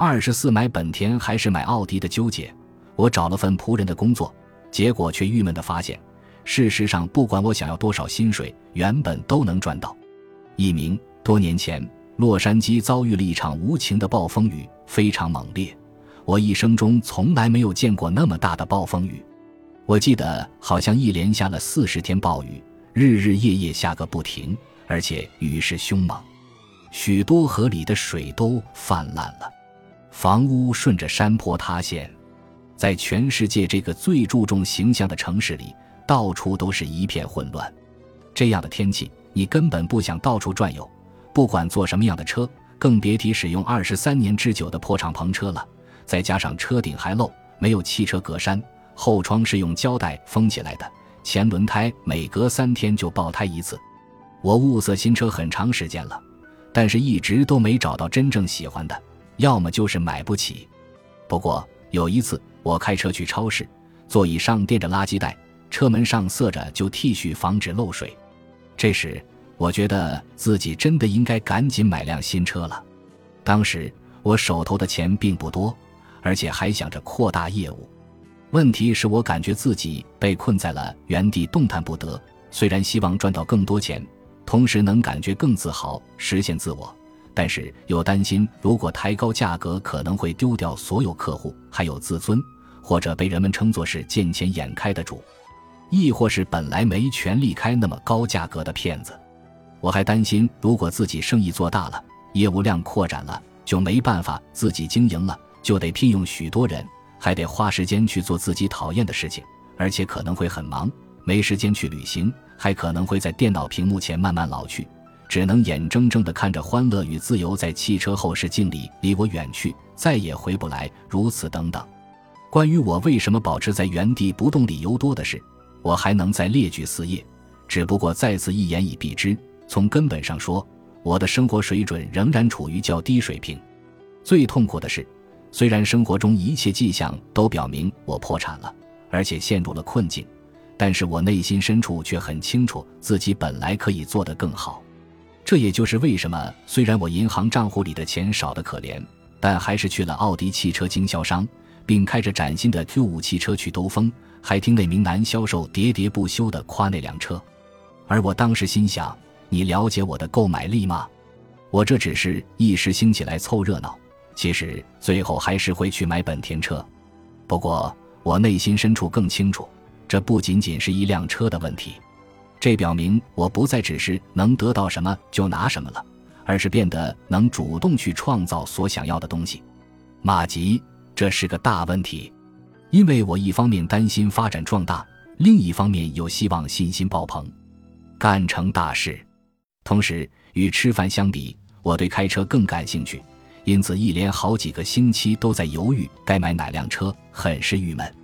二十四买本田还是买奥迪的纠结，我找了份仆人的工作，结果却郁闷地发现，事实上不管我想要多少薪水，原本都能赚到。一名多年前，洛杉矶遭遇了一场无情的暴风雨，非常猛烈，我一生中从来没有见过那么大的暴风雨。我记得好像一连下了四十天暴雨，日日夜夜下个不停，而且雨势凶猛，许多河里的水都泛滥了，房屋顺着山坡塌陷，在全世界这个最注重形象的城市里，到处都是一片混乱。这样的天气，你根本不想到处转悠，不管坐什么样的车，更别提使用二十三年之久的破敞篷车了。再加上车顶还漏，没有汽车格栅。后窗是用胶带封起来的，前轮胎每隔三天就爆胎一次。我物色新车很长时间了，但是一直都没找到真正喜欢的，要么就是买不起。不过有一次，我开车去超市，座椅上垫着垃圾袋，车门上塞着旧 T 恤，防止漏水。这时，我觉得自己真的应该赶紧买辆新车了。当时我手头的钱并不多，而且还想着扩大业务。问题是我感觉自己被困在了原地，动弹不得。虽然希望赚到更多钱，同时能感觉更自豪，实现自我，但是又担心，如果抬高价格，可能会丢掉所有客户，还有自尊，或者被人们称作是见钱眼开的主，亦或是本来没权利开那么高价格的骗子。我还担心，如果自己生意做大了，业务量扩展了，就没办法自己经营了，就得聘用许多人。还得花时间去做自己讨厌的事情，而且可能会很忙，没时间去旅行，还可能会在电脑屏幕前慢慢老去，只能眼睁睁地看着欢乐与自由在汽车后视镜里离我远去，再也回不来。如此等等。关于我为什么保持在原地不动，理由多的是，我还能再列举四页，只不过再次一言以蔽之，从根本上说，我的生活水准仍然处于较低水平。最痛苦的是。虽然生活中一切迹象都表明我破产了，而且陷入了困境，但是我内心深处却很清楚自己本来可以做得更好。这也就是为什么，虽然我银行账户里的钱少得可怜，但还是去了奥迪汽车经销商，并开着崭新的 Q5 汽车去兜风，还听那名男销售喋喋不休地夸那辆车。而我当时心想：你了解我的购买力吗？我这只是一时兴起来凑热闹。其实最后还是会去买本田车，不过我内心深处更清楚，这不仅仅是一辆车的问题，这表明我不再只是能得到什么就拿什么了，而是变得能主动去创造所想要的东西。马吉，这是个大问题，因为我一方面担心发展壮大，另一方面又希望信心爆棚，干成大事。同时，与吃饭相比，我对开车更感兴趣。因此，一连好几个星期都在犹豫该买哪辆车，很是郁闷。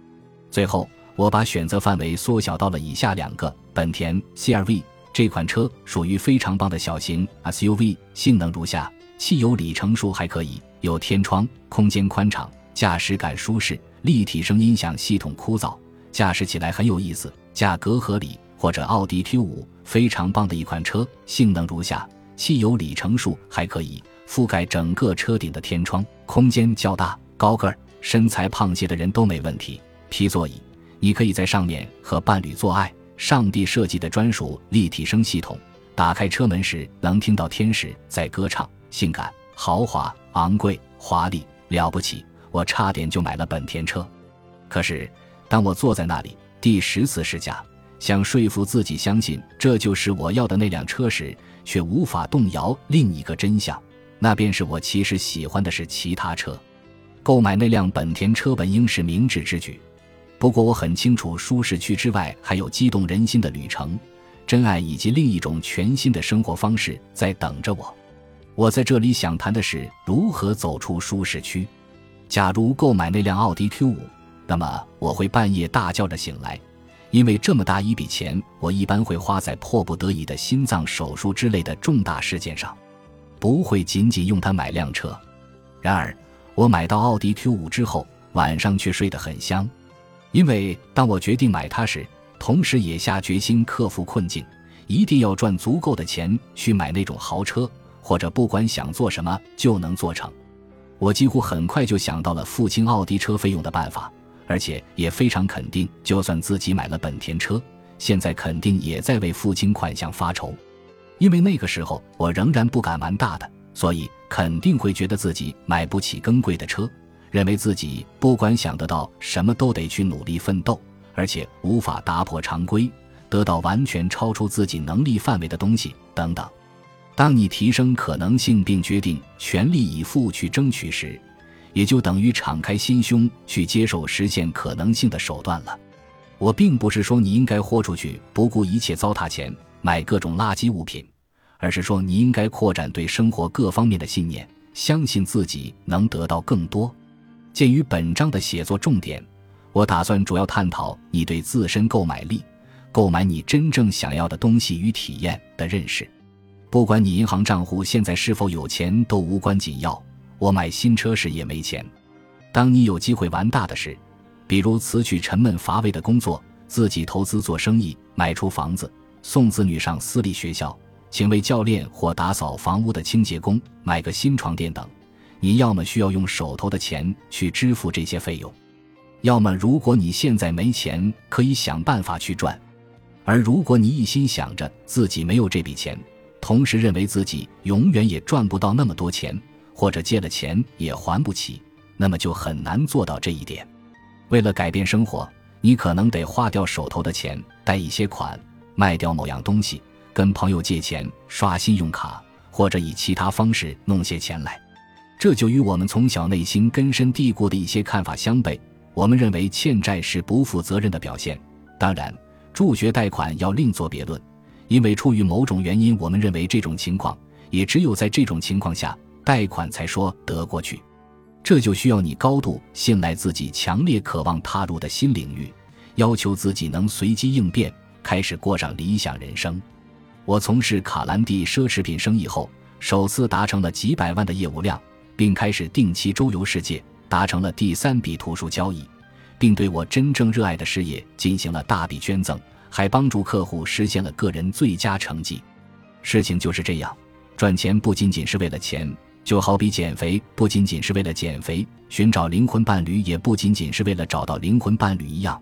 最后，我把选择范围缩小到了以下两个：本田 CR-V 这款车属于非常棒的小型 SUV，性能如下：汽油里程数还可以，有天窗，空间宽敞，驾驶感舒适，立体声音响系统枯燥，驾驶起来很有意思，价格合理。或者奥迪 Q5，非常棒的一款车，性能如下：汽油里程数还可以。覆盖整个车顶的天窗，空间较大，高个儿、身材胖些的人都没问题。皮座椅，你可以在上面和伴侣做爱。上帝设计的专属立体声系统，打开车门时能听到天使在歌唱，性感、豪华、昂贵、华丽，了不起！我差点就买了本田车。可是，当我坐在那里第十次试驾，想说服自己相信这就是我要的那辆车时，却无法动摇另一个真相。那便是我其实喜欢的是其他车，购买那辆本田车本应是明智之举。不过我很清楚，舒适区之外还有激动人心的旅程、真爱以及另一种全新的生活方式在等着我。我在这里想谈的是如何走出舒适区。假如购买那辆奥迪 Q 五，那么我会半夜大叫着醒来，因为这么大一笔钱，我一般会花在迫不得已的心脏手术之类的重大事件上。不会仅仅用它买辆车，然而我买到奥迪 Q 五之后，晚上却睡得很香，因为当我决定买它时，同时也下决心克服困境，一定要赚足够的钱去买那种豪车，或者不管想做什么就能做成。我几乎很快就想到了付清奥迪车费用的办法，而且也非常肯定，就算自己买了本田车，现在肯定也在为付清款项发愁。因为那个时候我仍然不敢玩大的，所以肯定会觉得自己买不起更贵的车，认为自己不管想得到什么都得去努力奋斗，而且无法打破常规，得到完全超出自己能力范围的东西等等。当你提升可能性并决定全力以赴去争取时，也就等于敞开心胸去接受实现可能性的手段了。我并不是说你应该豁出去，不顾一切糟蹋钱买各种垃圾物品，而是说你应该扩展对生活各方面的信念，相信自己能得到更多。鉴于本章的写作重点，我打算主要探讨你对自身购买力、购买你真正想要的东西与体验的认识。不管你银行账户现在是否有钱都无关紧要。我买新车时也没钱。当你有机会玩大的时，比如辞去沉闷乏味的工作，自己投资做生意，买出房子，送子女上私立学校，请为教练或打扫房屋的清洁工，买个新床垫等，你要么需要用手头的钱去支付这些费用，要么如果你现在没钱，可以想办法去赚。而如果你一心想着自己没有这笔钱，同时认为自己永远也赚不到那么多钱，或者借了钱也还不起，那么就很难做到这一点。为了改变生活，你可能得花掉手头的钱，贷一些款，卖掉某样东西，跟朋友借钱，刷信用卡，或者以其他方式弄些钱来。这就与我们从小内心根深蒂固的一些看法相悖。我们认为欠债是不负责任的表现，当然，助学贷款要另作别论。因为出于某种原因，我们认为这种情况也只有在这种情况下贷款才说得过去。这就需要你高度信赖自己，强烈渴望踏入的新领域，要求自己能随机应变，开始过上理想人生。我从事卡兰蒂奢侈品生意后，首次达成了几百万的业务量，并开始定期周游世界，达成了第三笔图书交易，并对我真正热爱的事业进行了大笔捐赠。还帮助客户实现了个人最佳成绩，事情就是这样。赚钱不仅仅是为了钱，就好比减肥不仅仅是为了减肥，寻找灵魂伴侣也不仅仅是为了找到灵魂伴侣一样，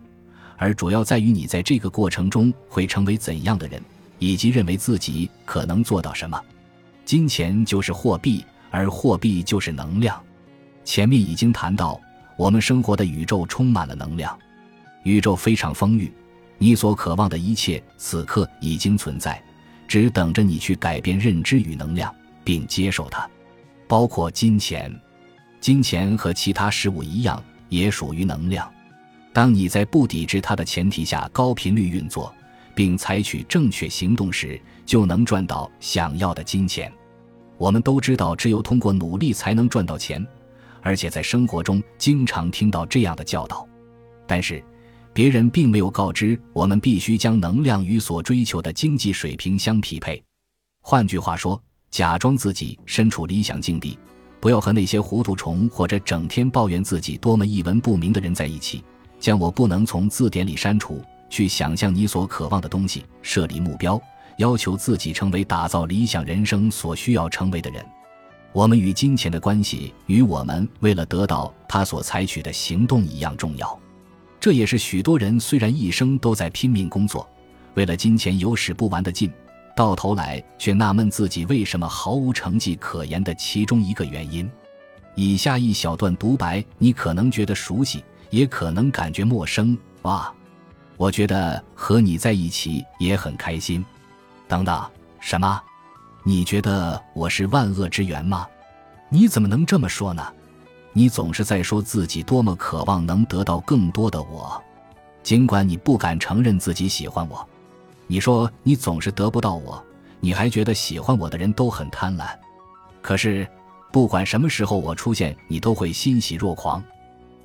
而主要在于你在这个过程中会成为怎样的人，以及认为自己可能做到什么。金钱就是货币，而货币就是能量。前面已经谈到，我们生活的宇宙充满了能量，宇宙非常丰裕。你所渴望的一切，此刻已经存在，只等着你去改变认知与能量，并接受它，包括金钱。金钱和其他事物一样，也属于能量。当你在不抵制它的前提下高频率运作，并采取正确行动时，就能赚到想要的金钱。我们都知道，只有通过努力才能赚到钱，而且在生活中经常听到这样的教导。但是。别人并没有告知我们，必须将能量与所追求的经济水平相匹配。换句话说，假装自己身处理想境地，不要和那些糊涂虫或者整天抱怨自己多么一文不名的人在一起。将我不能从字典里删除。去想象你所渴望的东西，设立目标，要求自己成为打造理想人生所需要成为的人。我们与金钱的关系，与我们为了得到他所采取的行动一样重要。这也是许多人虽然一生都在拼命工作，为了金钱有使不完的劲，到头来却纳闷自己为什么毫无成绩可言的其中一个原因。以下一小段独白，你可能觉得熟悉，也可能感觉陌生。哇，我觉得和你在一起也很开心。等等，什么？你觉得我是万恶之源吗？你怎么能这么说呢？你总是在说自己多么渴望能得到更多的我，尽管你不敢承认自己喜欢我。你说你总是得不到我，你还觉得喜欢我的人都很贪婪。可是，不管什么时候我出现，你都会欣喜若狂。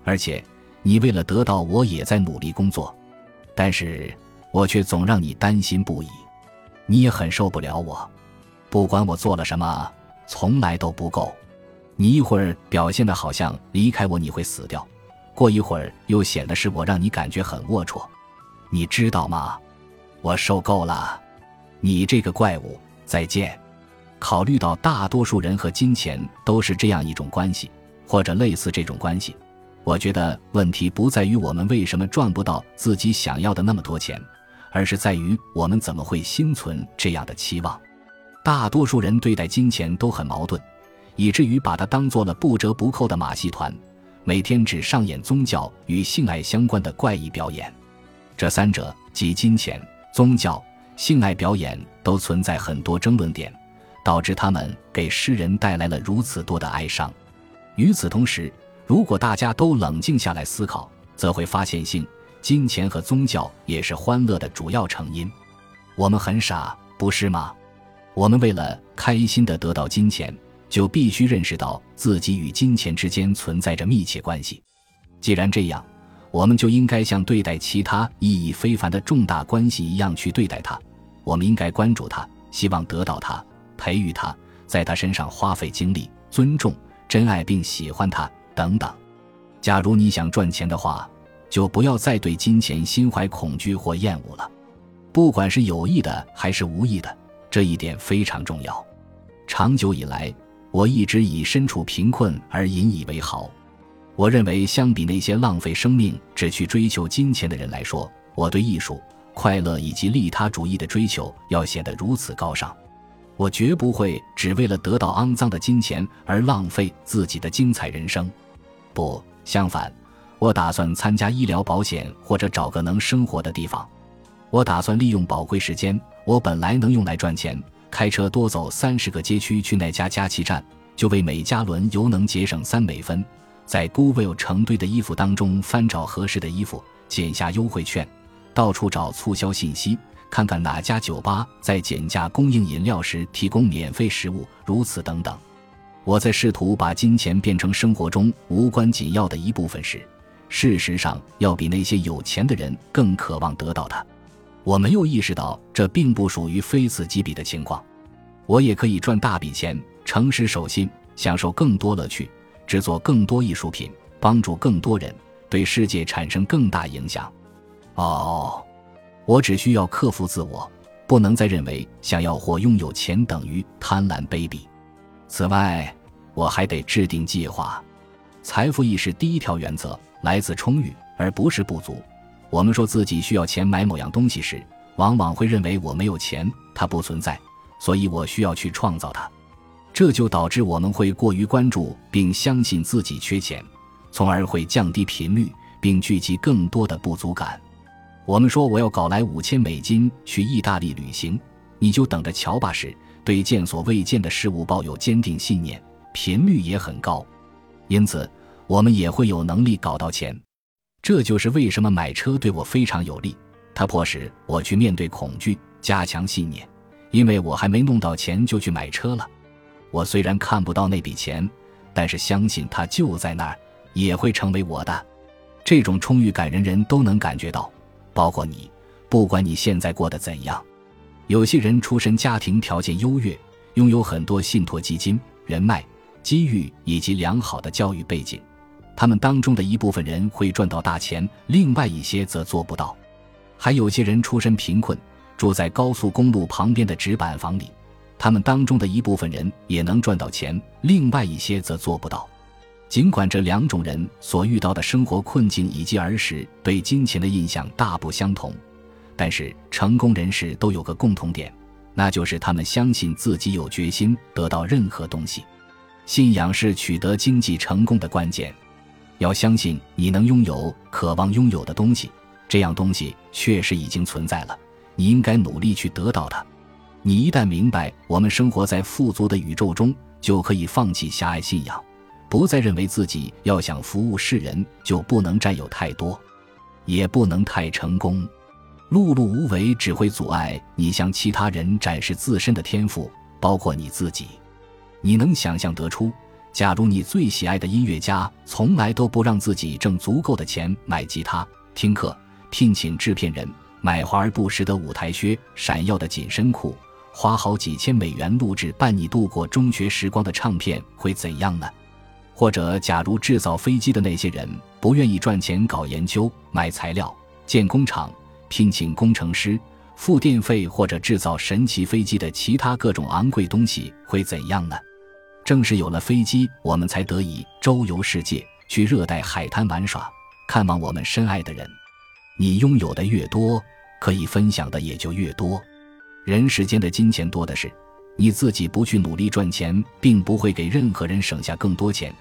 而且，你为了得到我也在努力工作，但是我却总让你担心不已。你也很受不了我，不管我做了什么，从来都不够。你一会儿表现的好像离开我你会死掉，过一会儿又显得是我让你感觉很龌龊，你知道吗？我受够了，你这个怪物，再见。考虑到大多数人和金钱都是这样一种关系，或者类似这种关系。我觉得问题不在于我们为什么赚不到自己想要的那么多钱，而是在于我们怎么会心存这样的期望。大多数人对待金钱都很矛盾，以至于把它当做了不折不扣的马戏团，每天只上演宗教与性爱相关的怪异表演。这三者即金钱、宗教、性爱表演都存在很多争论点，导致他们给诗人带来了如此多的哀伤。与此同时，如果大家都冷静下来思考，则会发现，性、金钱和宗教也是欢乐的主要成因。我们很傻，不是吗？我们为了开心的得到金钱，就必须认识到自己与金钱之间存在着密切关系。既然这样，我们就应该像对待其他意义非凡的重大关系一样去对待它。我们应该关注它，希望得到它，培育它，在它身上花费精力，尊重、珍爱并喜欢它。等等，假如你想赚钱的话，就不要再对金钱心怀恐惧或厌恶了，不管是有意的还是无意的，这一点非常重要。长久以来，我一直以身处贫困而引以为豪。我认为，相比那些浪费生命只去追求金钱的人来说，我对艺术、快乐以及利他主义的追求要显得如此高尚。我绝不会只为了得到肮脏的金钱而浪费自己的精彩人生。不，相反，我打算参加医疗保险或者找个能生活的地方。我打算利用宝贵时间，我本来能用来赚钱，开车多走三十个街区去那家加气站，就为每加仑油能节省三美分。在 Google 成堆的衣服当中翻找合适的衣服，剪下优惠券，到处找促销信息，看看哪家酒吧在减价供应饮料时提供免费食物，如此等等。我在试图把金钱变成生活中无关紧要的一部分时，事实上要比那些有钱的人更渴望得到它。我没有意识到这并不属于非此即彼的情况。我也可以赚大笔钱，诚实守信，享受更多乐趣，制作更多艺术品，帮助更多人，对世界产生更大影响。哦，我只需要克服自我，不能再认为想要或拥有钱等于贪婪卑鄙。此外，我还得制定计划。财富意识第一条原则来自充裕，而不是不足。我们说自己需要钱买某样东西时，往往会认为我没有钱，它不存在，所以我需要去创造它。这就导致我们会过于关注并相信自己缺钱，从而会降低频率并聚集更多的不足感。我们说我要搞来五千美金去意大利旅行，你就等着瞧吧。时。对见所未见的事物抱有坚定信念，频率也很高，因此我们也会有能力搞到钱。这就是为什么买车对我非常有利，它迫使我去面对恐惧，加强信念。因为我还没弄到钱就去买车了。我虽然看不到那笔钱，但是相信它就在那儿，也会成为我的。这种充裕感人人都能感觉到，包括你，不管你现在过得怎样。有些人出身家庭条件优越，拥有很多信托基金、人脉、机遇以及良好的教育背景，他们当中的一部分人会赚到大钱，另外一些则做不到。还有些人出身贫困，住在高速公路旁边的纸板房里，他们当中的一部分人也能赚到钱，另外一些则做不到。尽管这两种人所遇到的生活困境以及儿时对金钱的印象大不相同。但是成功人士都有个共同点，那就是他们相信自己有决心得到任何东西。信仰是取得经济成功的关键。要相信你能拥有渴望拥有的东西，这样东西确实已经存在了。你应该努力去得到它。你一旦明白我们生活在富足的宇宙中，就可以放弃狭隘信仰，不再认为自己要想服务世人就不能占有太多，也不能太成功。碌碌无为只会阻碍你向其他人展示自身的天赋，包括你自己。你能想象得出，假如你最喜爱的音乐家从来都不让自己挣足够的钱买吉他、听课、聘请制片人、买华而不实的舞台靴、闪耀的紧身裤，花好几千美元录制伴你度过中学时光的唱片会怎样呢？或者，假如制造飞机的那些人不愿意赚钱搞研究、买材料、建工厂？聘请工程师、付电费或者制造神奇飞机的其他各种昂贵东西会怎样呢？正是有了飞机，我们才得以周游世界，去热带海滩玩耍，看望我们深爱的人。你拥有的越多，可以分享的也就越多。人世间的金钱多的是，你自己不去努力赚钱，并不会给任何人省下更多钱。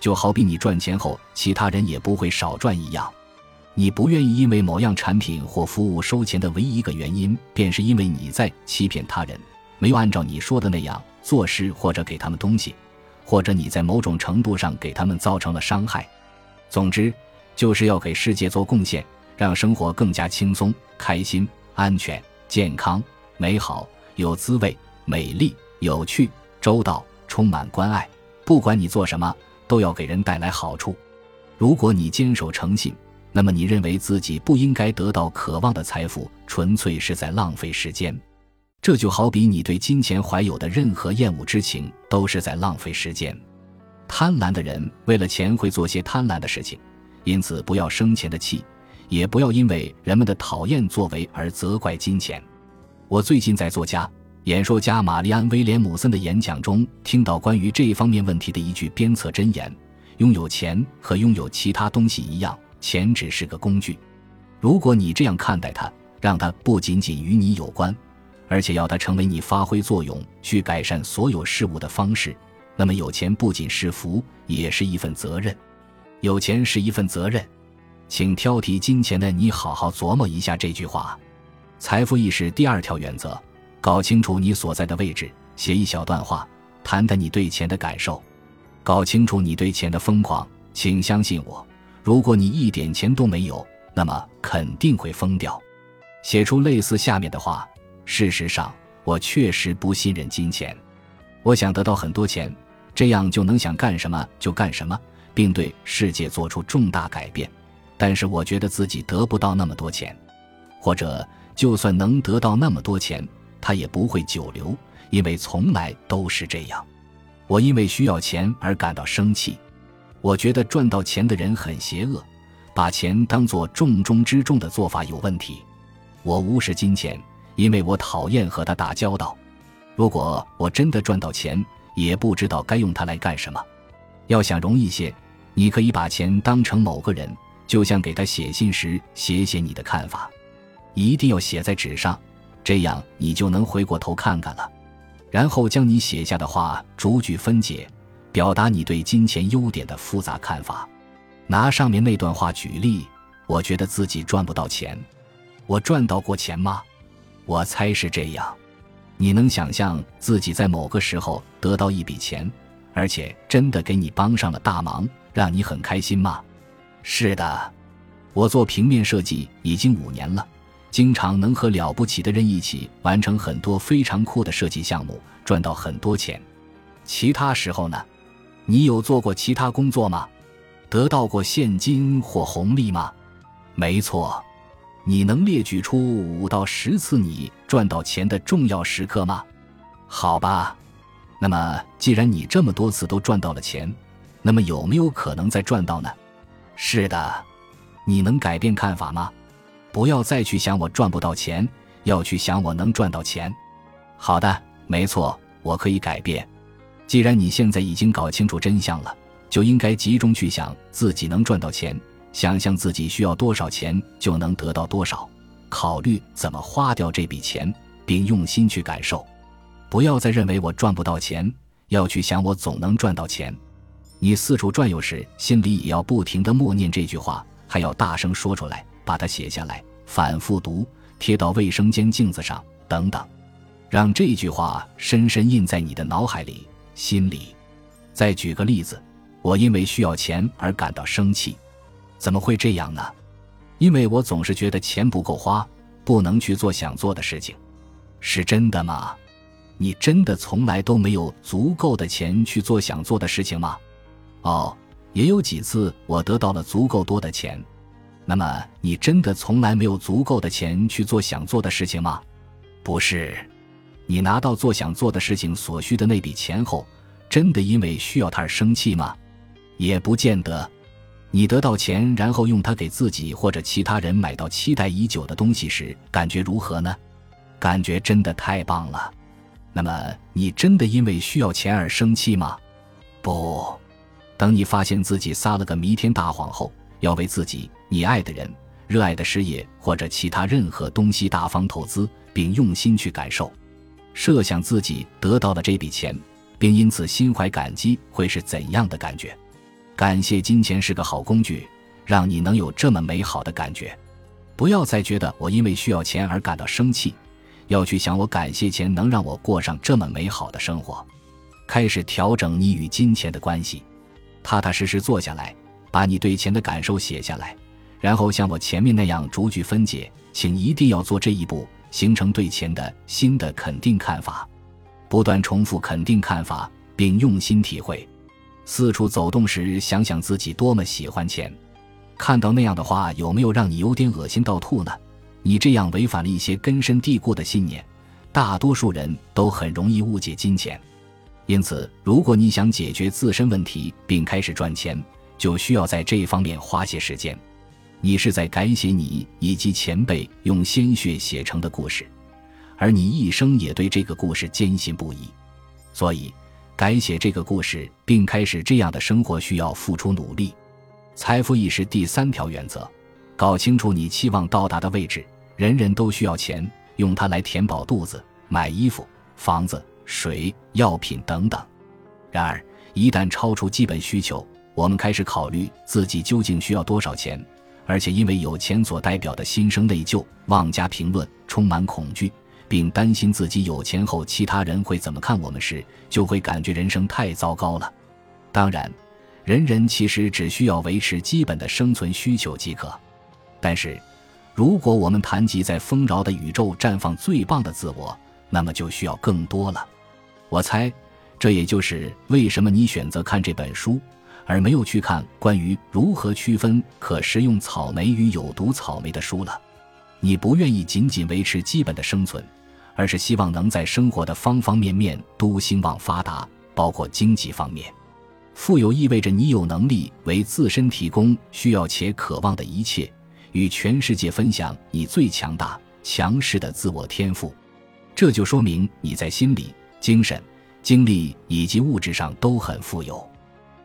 就好比你赚钱后，其他人也不会少赚一样。你不愿意因为某样产品或服务收钱的唯一一个原因，便是因为你在欺骗他人，没有按照你说的那样做事，或者给他们东西，或者你在某种程度上给他们造成了伤害。总之，就是要给世界做贡献，让生活更加轻松、开心、安全、健康、美好、有滋味、美丽、有趣、周到、充满关爱。不管你做什么，都要给人带来好处。如果你坚守诚信。那么你认为自己不应该得到渴望的财富，纯粹是在浪费时间。这就好比你对金钱怀有的任何厌恶之情，都是在浪费时间。贪婪的人为了钱会做些贪婪的事情，因此不要生钱的气，也不要因为人们的讨厌作为而责怪金钱。我最近在作家、演说家玛丽安·威廉姆森的演讲中，听到关于这一方面问题的一句鞭策箴言：拥有钱和拥有其他东西一样。钱只是个工具，如果你这样看待它，让它不仅仅与你有关，而且要它成为你发挥作用、去改善所有事物的方式，那么有钱不仅是福，也是一份责任。有钱是一份责任，请挑剔金钱的你好好琢磨一下这句话。财富意识第二条原则：搞清楚你所在的位置。写一小段话，谈谈你对钱的感受。搞清楚你对钱的疯狂，请相信我。如果你一点钱都没有，那么肯定会疯掉。写出类似下面的话：事实上，我确实不信任金钱。我想得到很多钱，这样就能想干什么就干什么，并对世界做出重大改变。但是我觉得自己得不到那么多钱，或者就算能得到那么多钱，它也不会久留，因为从来都是这样。我因为需要钱而感到生气。我觉得赚到钱的人很邪恶，把钱当作重中之重的做法有问题。我无视金钱，因为我讨厌和他打交道。如果我真的赚到钱，也不知道该用它来干什么。要想容易些，你可以把钱当成某个人，就像给他写信时写写你的看法，一定要写在纸上，这样你就能回过头看看了，然后将你写下的话逐句分解。表达你对金钱优点的复杂看法。拿上面那段话举例，我觉得自己赚不到钱。我赚到过钱吗？我猜是这样。你能想象自己在某个时候得到一笔钱，而且真的给你帮上了大忙，让你很开心吗？是的，我做平面设计已经五年了，经常能和了不起的人一起完成很多非常酷的设计项目，赚到很多钱。其他时候呢？你有做过其他工作吗？得到过现金或红利吗？没错，你能列举出五到十次你赚到钱的重要时刻吗？好吧，那么既然你这么多次都赚到了钱，那么有没有可能再赚到呢？是的，你能改变看法吗？不要再去想我赚不到钱，要去想我能赚到钱。好的，没错，我可以改变。既然你现在已经搞清楚真相了，就应该集中去想自己能赚到钱，想象自己需要多少钱就能得到多少，考虑怎么花掉这笔钱，并用心去感受。不要再认为我赚不到钱，要去想我总能赚到钱。你四处转悠时，心里也要不停地默念这句话，还要大声说出来，把它写下来，反复读，贴到卫生间镜子上，等等，让这句话深深印在你的脑海里。心里，再举个例子，我因为需要钱而感到生气，怎么会这样呢？因为我总是觉得钱不够花，不能去做想做的事情，是真的吗？你真的从来都没有足够的钱去做想做的事情吗？哦，也有几次我得到了足够多的钱，那么你真的从来没有足够的钱去做想做的事情吗？不是。你拿到做想做的事情所需的那笔钱后，真的因为需要它而生气吗？也不见得。你得到钱，然后用它给自己或者其他人买到期待已久的东西时，感觉如何呢？感觉真的太棒了。那么，你真的因为需要钱而生气吗？不，等你发现自己撒了个弥天大谎后，要为自己、你爱的人、热爱的事业或者其他任何东西大方投资，并用心去感受。设想自己得到了这笔钱，并因此心怀感激，会是怎样的感觉？感谢金钱是个好工具，让你能有这么美好的感觉。不要再觉得我因为需要钱而感到生气，要去想我感谢钱能让我过上这么美好的生活。开始调整你与金钱的关系，踏踏实实坐下来，把你对钱的感受写下来，然后像我前面那样逐句分解。请一定要做这一步。形成对钱的新的肯定看法，不断重复肯定看法，并用心体会。四处走动时，想想自己多么喜欢钱。看到那样的话，有没有让你有点恶心到吐呢？你这样违反了一些根深蒂固的信念。大多数人都很容易误解金钱，因此，如果你想解决自身问题并开始赚钱，就需要在这方面花些时间。你是在改写你以及前辈用鲜血写成的故事，而你一生也对这个故事坚信不疑。所以，改写这个故事并开始这样的生活需要付出努力。财富意识第三条原则：搞清楚你期望到达的位置。人人都需要钱，用它来填饱肚子、买衣服、房子、水、药品等等。然而，一旦超出基本需求，我们开始考虑自己究竟需要多少钱。而且因为有钱所代表的心生内疚、妄加评论、充满恐惧，并担心自己有钱后其他人会怎么看我们时，就会感觉人生太糟糕了。当然，人人其实只需要维持基本的生存需求即可。但是，如果我们谈及在丰饶的宇宙绽放最棒的自我，那么就需要更多了。我猜，这也就是为什么你选择看这本书。而没有去看关于如何区分可食用草莓与有毒草莓的书了。你不愿意仅仅维持基本的生存，而是希望能在生活的方方面面都兴旺发达，包括经济方面。富有意味着你有能力为自身提供需要且渴望的一切，与全世界分享你最强大、强势的自我天赋。这就说明你在心理、精神、精力以及物质上都很富有。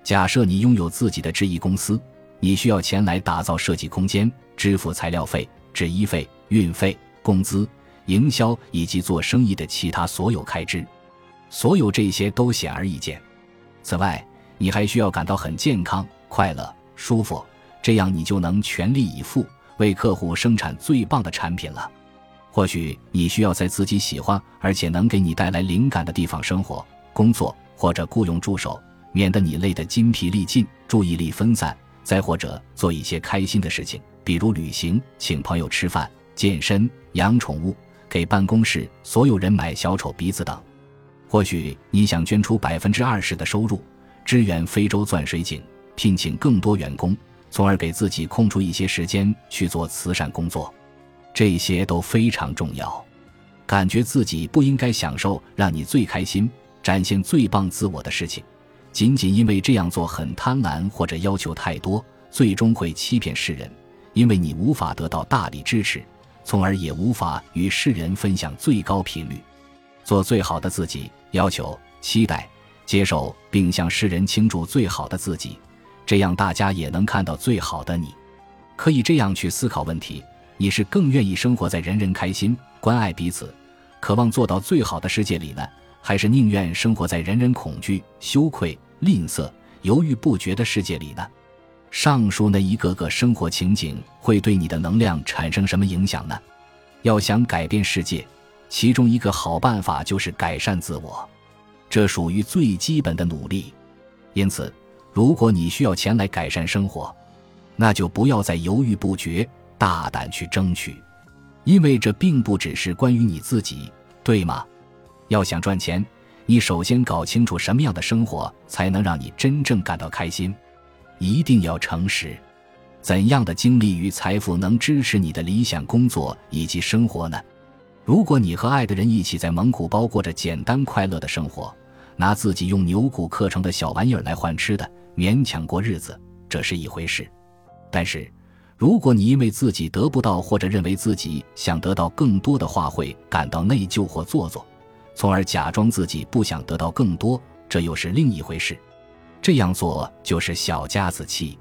假设你拥有自己的制衣公司，你需要钱来打造设计空间、支付材料费、制衣费、运费、工资、营销以及做生意的其他所有开支。所有这些都显而易见。此外，你还需要感到很健康、快乐、舒服，这样你就能全力以赴为客户生产最棒的产品了。或许你需要在自己喜欢而且能给你带来灵感的地方生活、工作，或者雇佣助手。免得你累得筋疲力尽，注意力分散；再或者做一些开心的事情，比如旅行、请朋友吃饭、健身、养宠物、给办公室所有人买小丑鼻子等。或许你想捐出百分之二十的收入，支援非洲钻水井，聘请更多员工，从而给自己空出一些时间去做慈善工作。这些都非常重要。感觉自己不应该享受让你最开心、展现最棒自我的事情。仅仅因为这样做很贪婪或者要求太多，最终会欺骗世人，因为你无法得到大力支持，从而也无法与世人分享最高频率，做最好的自己。要求、期待、接受，并向世人倾注最好的自己，这样大家也能看到最好的你。可以这样去思考问题：你是更愿意生活在人人开心、关爱彼此、渴望做到最好的世界里呢，还是宁愿生活在人人恐惧、羞愧？吝啬、犹豫不决的世界里呢？上述那一个个生活情景会对你的能量产生什么影响呢？要想改变世界，其中一个好办法就是改善自我，这属于最基本的努力。因此，如果你需要钱来改善生活，那就不要再犹豫不决，大胆去争取，因为这并不只是关于你自己，对吗？要想赚钱。你首先搞清楚什么样的生活才能让你真正感到开心，一定要诚实。怎样的经历与财富能支持你的理想工作以及生活呢？如果你和爱的人一起在蒙古包过着简单快乐的生活，拿自己用牛骨刻成的小玩意儿来换吃的，勉强过日子，这是一回事。但是，如果你因为自己得不到或者认为自己想得到更多的话，会感到内疚或做作。从而假装自己不想得到更多，这又是另一回事。这样做就是小家子气。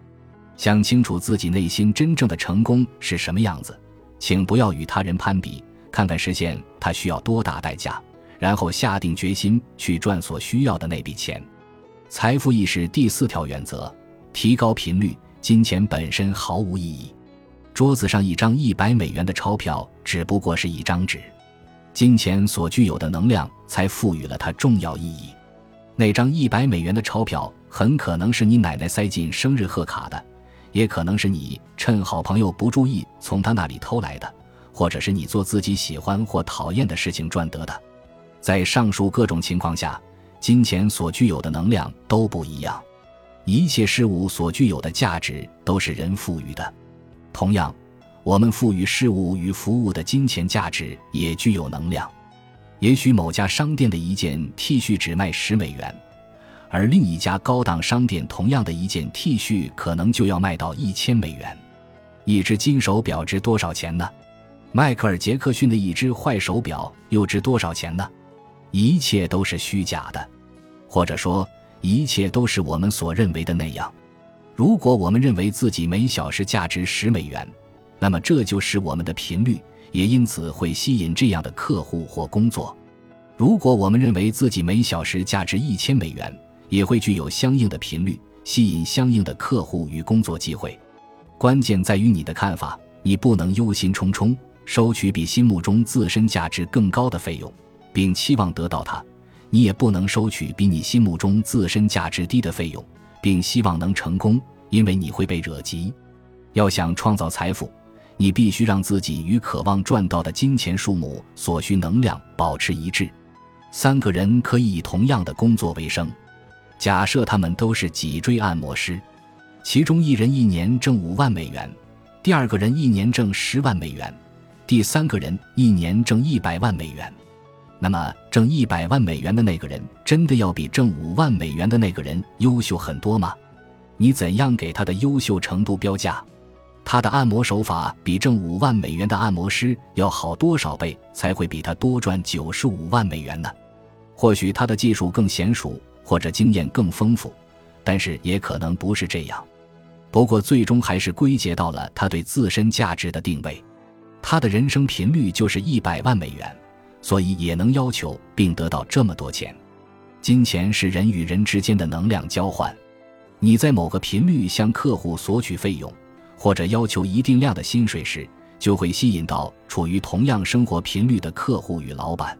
想清楚自己内心真正的成功是什么样子，请不要与他人攀比，看看实现它需要多大代价，然后下定决心去赚所需要的那笔钱。财富意识第四条原则：提高频率。金钱本身毫无意义。桌子上一张一百美元的钞票只不过是一张纸，金钱所具有的能量才赋予了它重要意义。那张一百美元的钞票很可能是你奶奶塞进生日贺卡的。也可能是你趁好朋友不注意从他那里偷来的，或者是你做自己喜欢或讨厌的事情赚得的。在上述各种情况下，金钱所具有的能量都不一样。一切事物所具有的价值都是人赋予的。同样，我们赋予事物与服务的金钱价值也具有能量。也许某家商店的一件 T 恤只卖十美元。而另一家高档商店同样的一件 T 恤可能就要卖到一千美元，一只金手表值多少钱呢？迈克尔·杰克逊的一只坏手表又值多少钱呢？一切都是虚假的，或者说一切都是我们所认为的那样。如果我们认为自己每小时价值十美元，那么这就是我们的频率，也因此会吸引这样的客户或工作。如果我们认为自己每小时价值一千美元，也会具有相应的频率，吸引相应的客户与工作机会。关键在于你的看法，你不能忧心忡忡收取比心目中自身价值更高的费用，并期望得到它；你也不能收取比你心目中自身价值低的费用，并希望能成功，因为你会被惹急。要想创造财富，你必须让自己与渴望赚到的金钱数目所需能量保持一致。三个人可以以同样的工作为生。假设他们都是脊椎按摩师，其中一人一年挣五万美元，第二个人一年挣十万美元，第三个人一年挣一百万美元。那么，挣一百万美元的那个人真的要比挣五万美元的那个人优秀很多吗？你怎样给他的优秀程度标价？他的按摩手法比挣五万美元的按摩师要好多少倍才会比他多赚九十五万美元呢？或许他的技术更娴熟。或者经验更丰富，但是也可能不是这样。不过最终还是归结到了他对自身价值的定位。他的人生频率就是一百万美元，所以也能要求并得到这么多钱。金钱是人与人之间的能量交换。你在某个频率向客户索取费用，或者要求一定量的薪水时，就会吸引到处于同样生活频率的客户与老板。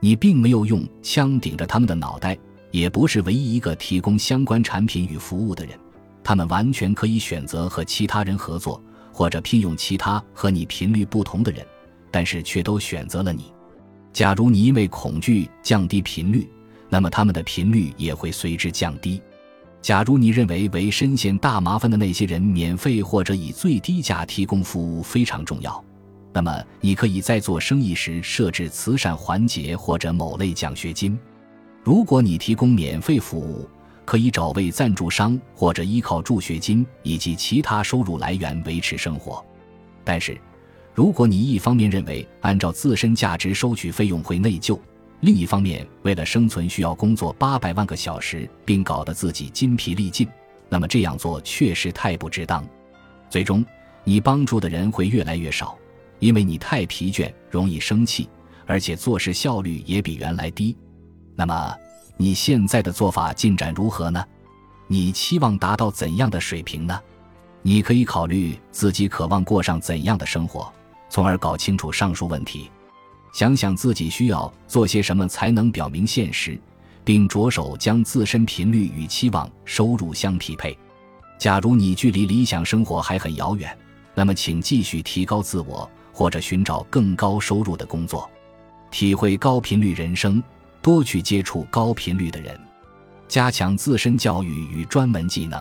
你并没有用枪顶着他们的脑袋。也不是唯一一个提供相关产品与服务的人，他们完全可以选择和其他人合作，或者聘用其他和你频率不同的人，但是却都选择了你。假如你因为恐惧降低频率，那么他们的频率也会随之降低。假如你认为为深陷大麻烦的那些人免费或者以最低价提供服务非常重要，那么你可以在做生意时设置慈善环节或者某类奖学金。如果你提供免费服务，可以找位赞助商或者依靠助学金以及其他收入来源维持生活。但是，如果你一方面认为按照自身价值收取费用会内疚，另一方面为了生存需要工作八百万个小时，并搞得自己筋疲力尽，那么这样做确实太不值当。最终，你帮助的人会越来越少，因为你太疲倦，容易生气，而且做事效率也比原来低。那么，你现在的做法进展如何呢？你期望达到怎样的水平呢？你可以考虑自己渴望过上怎样的生活，从而搞清楚上述问题。想想自己需要做些什么才能表明现实，并着手将自身频率与期望收入相匹配。假如你距离理想生活还很遥远，那么请继续提高自我，或者寻找更高收入的工作，体会高频率人生。多去接触高频率的人，加强自身教育与专门技能，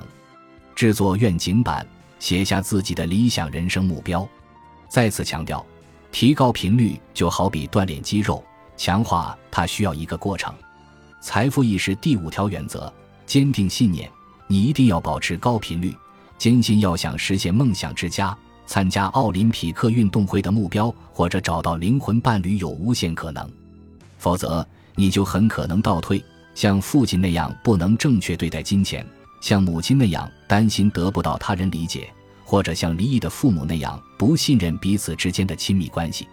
制作愿景板，写下自己的理想人生目标。再次强调，提高频率就好比锻炼肌肉，强化它需要一个过程。财富意识第五条原则：坚定信念。你一定要保持高频率，坚信要想实现梦想之家、参加奥林匹克运动会的目标，或者找到灵魂伴侣有无限可能，否则。你就很可能倒退，像父亲那样不能正确对待金钱，像母亲那样担心得不到他人理解，或者像离异的父母那样不信任彼此之间的亲密关系。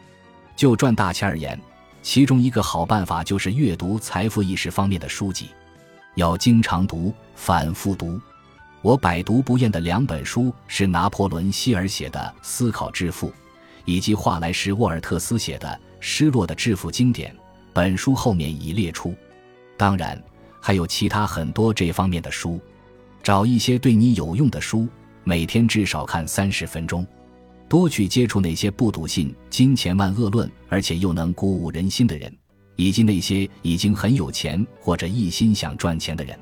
就赚大钱而言，其中一个好办法就是阅读财富意识方面的书籍，要经常读，反复读。我百读不厌的两本书是拿破仑·希尔写的《思考致富》，以及华莱士·沃尔特斯写的《失落的致富经典》。本书后面已列出。当然，还有其他很多这方面的书。找一些对你有用的书，每天至少看三十分钟。多去接触那些不笃信金钱万恶论，而且又能鼓舞人心的人，以及那些已经很有钱或者一心想赚钱的人。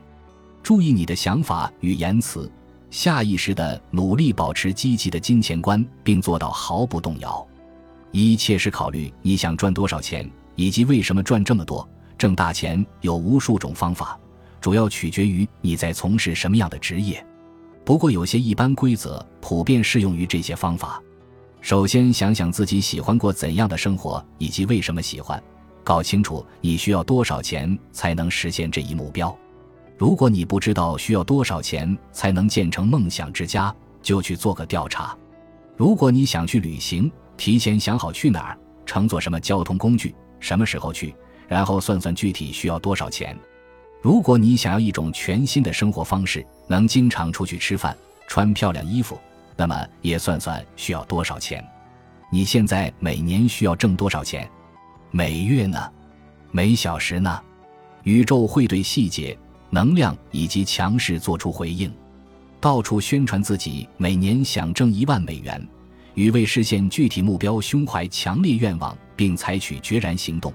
注意你的想法与言辞，下意识的努力保持积极的金钱观，并做到毫不动摇。一切是考虑你想赚多少钱，以及为什么赚这么多。挣大钱有无数种方法，主要取决于你在从事什么样的职业。不过有些一般规则普遍适用于这些方法。首先，想想自己喜欢过怎样的生活，以及为什么喜欢。搞清楚你需要多少钱才能实现这一目标。如果你不知道需要多少钱才能建成梦想之家，就去做个调查。如果你想去旅行，提前想好去哪儿，乘坐什么交通工具，什么时候去，然后算算具体需要多少钱。如果你想要一种全新的生活方式，能经常出去吃饭，穿漂亮衣服，那么也算算需要多少钱。你现在每年需要挣多少钱？每月呢？每小时呢？宇宙会对细节。能量以及强势做出回应，到处宣传自己每年想挣一万美元，与为实现具体目标胸怀强烈愿望并采取决然行动，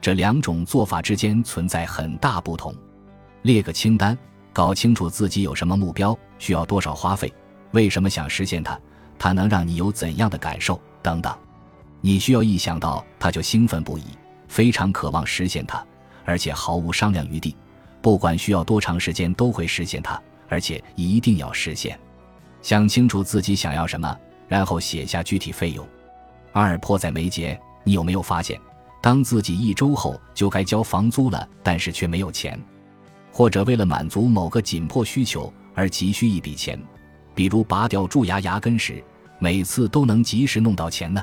这两种做法之间存在很大不同。列个清单，搞清楚自己有什么目标，需要多少花费，为什么想实现它，它能让你有怎样的感受等等。你需要一想到它就兴奋不已，非常渴望实现它，而且毫无商量余地。不管需要多长时间，都会实现它，而且一定要实现。想清楚自己想要什么，然后写下具体费用。二迫在眉睫，你有没有发现，当自己一周后就该交房租了，但是却没有钱，或者为了满足某个紧迫需求而急需一笔钱，比如拔掉蛀牙牙根时，每次都能及时弄到钱呢？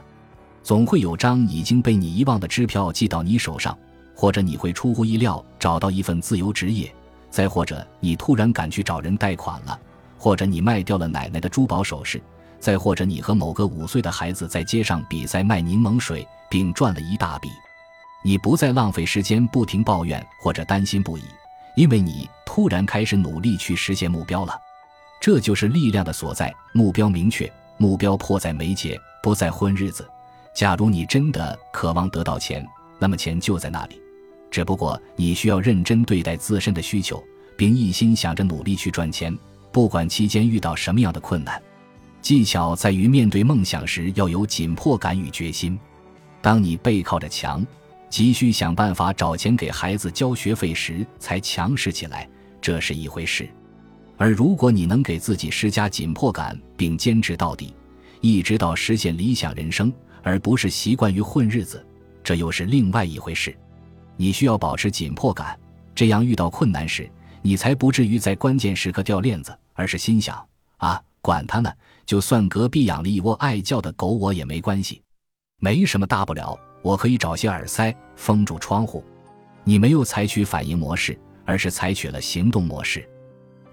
总会有张已经被你遗忘的支票寄到你手上。或者你会出乎意料找到一份自由职业，再或者你突然赶去找人贷款了，或者你卖掉了奶奶的珠宝首饰，再或者你和某个五岁的孩子在街上比赛卖柠檬水并赚了一大笔，你不再浪费时间不停抱怨或者担心不已，因为你突然开始努力去实现目标了。这就是力量的所在，目标明确，目标迫在眉睫，不再混日子。假如你真的渴望得到钱，那么钱就在那里。只不过你需要认真对待自身的需求，并一心想着努力去赚钱，不管期间遇到什么样的困难。技巧在于面对梦想时要有紧迫感与决心。当你背靠着墙，急需想办法找钱给孩子交学费时，才强势起来，这是一回事。而如果你能给自己施加紧迫感，并坚持到底，一直到实现理想人生，而不是习惯于混日子，这又是另外一回事。你需要保持紧迫感，这样遇到困难时，你才不至于在关键时刻掉链子，而是心想：啊，管他呢，就算隔壁养了一窝爱叫的狗，我也没关系，没什么大不了，我可以找些耳塞封住窗户。你没有采取反应模式，而是采取了行动模式。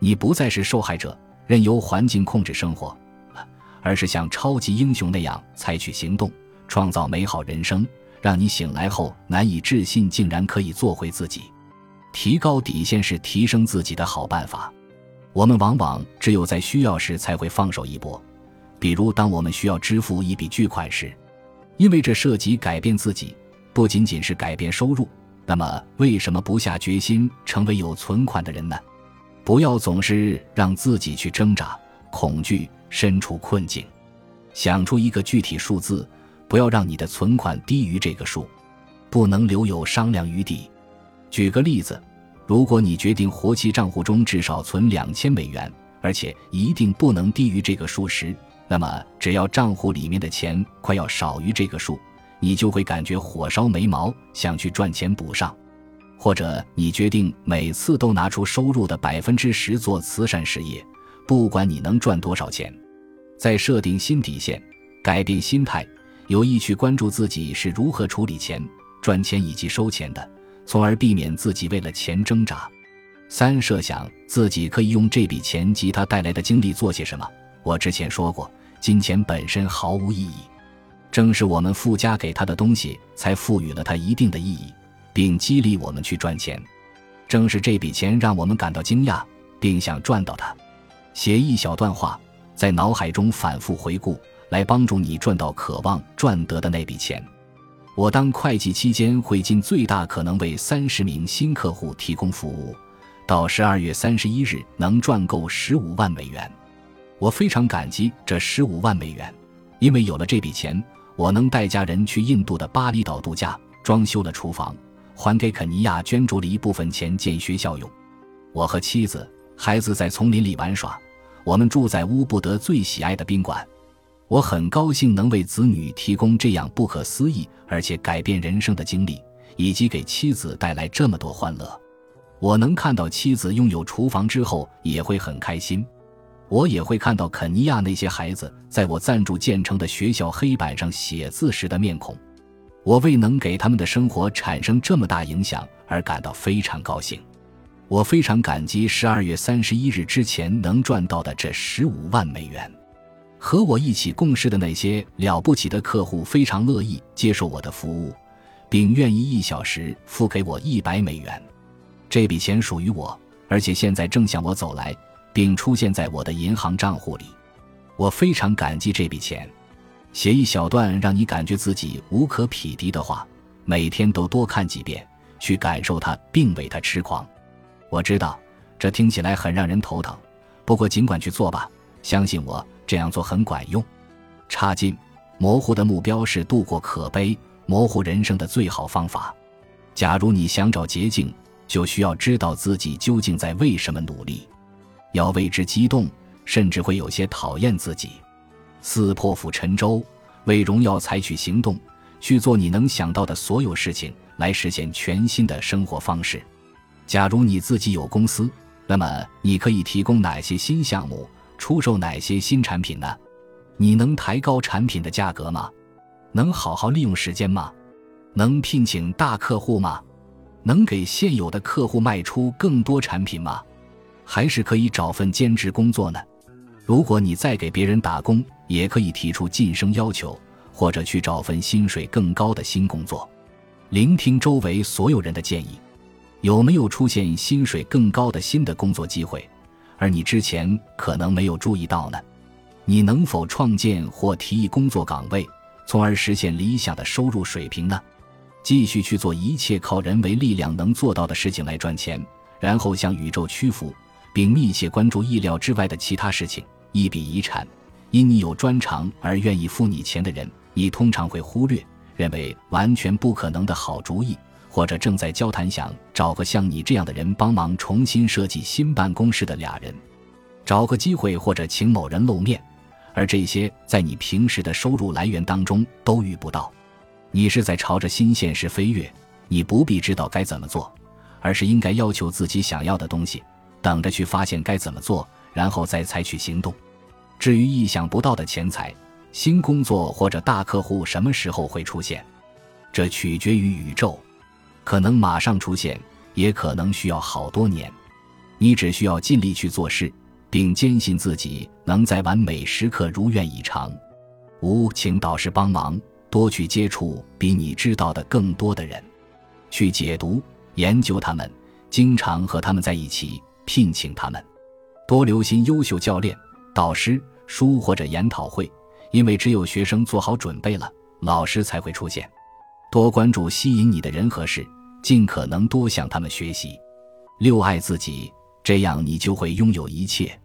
你不再是受害者，任由环境控制生活，而是像超级英雄那样采取行动，创造美好人生。让你醒来后难以置信，竟然可以做回自己。提高底线是提升自己的好办法。我们往往只有在需要时才会放手一搏，比如当我们需要支付一笔巨款时，因为这涉及改变自己，不仅仅是改变收入。那么，为什么不下决心成为有存款的人呢？不要总是让自己去挣扎、恐惧、身处困境，想出一个具体数字。不要让你的存款低于这个数，不能留有商量余地。举个例子，如果你决定活期账户中至少存两千美元，而且一定不能低于这个数时，那么只要账户里面的钱快要少于这个数，你就会感觉火烧眉毛，想去赚钱补上。或者你决定每次都拿出收入的百分之十做慈善事业，不管你能赚多少钱。再设定新底线，改变心态，有意去关注自己是如何处理钱、赚钱以及收钱的，从而避免自己为了钱挣扎。三、设想自己可以用这笔钱及它带来的经历做些什么。我之前说过，金钱本身毫无意义。正是我们附加给它的东西，才赋予了它一定的意义，并激励我们去赚钱。正是这笔钱让我们感到惊讶，并想赚到它。写一小段话，在脑海中反复回顾，来帮助你赚到渴望赚得的那笔钱。我当会计期间会尽最大可能为三十名新客户提供服务，到十二月三十一日能赚够十五万美元。我非常感激这十五万美元，因为有了这笔钱。我能带家人去印度的巴厘岛度假，装修了厨房，还给肯尼亚捐助了一部分钱建学校用。我和妻子、孩子在丛林里玩耍，我们住在乌布德最喜爱的宾馆。我很高兴能为子女提供这样不可思议而且改变人生的经历，以及给妻子带来这么多欢乐。我能看到妻子拥有厨房之后也会很开心。我也会看到肯尼亚那些孩子在我赞助建成的学校黑板上写字时的面孔，我为能给他们的生活产生这么大影响而感到非常高兴。我非常感激十二月三十一日之前能赚到的这十五万美元。和我一起共事的那些了不起的客户非常乐意接受我的服务，并愿意一小时付给我一百美元。这笔钱属于我，而且现在正向我走来。并出现在我的银行账户里，我非常感激这笔钱。写一小段让你感觉自己无可匹敌的话，每天都多看几遍，去感受它，并为它痴狂。我知道这听起来很让人头疼，不过尽管去做吧，相信我，这样做很管用。差劲，模糊的目标是度过可悲、模糊人生的最好方法。假如你想找捷径，就需要知道自己究竟在为什么努力。要为之激动，甚至会有些讨厌自己。四破釜沉舟，为荣耀采取行动，去做你能想到的所有事情，来实现全新的生活方式。假如你自己有公司，那么你可以提供哪些新项目，出售哪些新产品呢？你能抬高产品的价格吗？能好好利用时间吗？能聘请大客户吗？能给现有的客户卖出更多产品吗？还是可以找份兼职工作呢。如果你再给别人打工，也可以提出晋升要求，或者去找份薪水更高的新工作。聆听周围所有人的建议，有没有出现薪水更高的新的工作机会，而你之前可能没有注意到呢？你能否创建或提议工作岗位，从而实现理想的收入水平呢？继续去做一切靠人为力量能做到的事情来赚钱，然后向宇宙屈服。并密切关注意料之外的其他事情。一笔遗产，因你有专长而愿意付你钱的人，你通常会忽略，认为完全不可能的好主意，或者正在交谈想找个像你这样的人帮忙重新设计新办公室的俩人，找个机会或者请某人露面，而这些在你平时的收入来源当中都遇不到。你是在朝着新现实飞跃，你不必知道该怎么做，而是应该要求自己想要的东西。等着去发现该怎么做，然后再采取行动。至于意想不到的钱财、新工作或者大客户什么时候会出现，这取决于宇宙，可能马上出现，也可能需要好多年。你只需要尽力去做事，并坚信自己能在完美时刻如愿以偿。五，请导师帮忙，多去接触比你知道的更多的人，去解读、研究他们，经常和他们在一起。聘请他们，多留心优秀教练、导师、书或者研讨会，因为只有学生做好准备了，老师才会出现。多关注吸引你的人和事，尽可能多向他们学习。六爱自己，这样你就会拥有一切。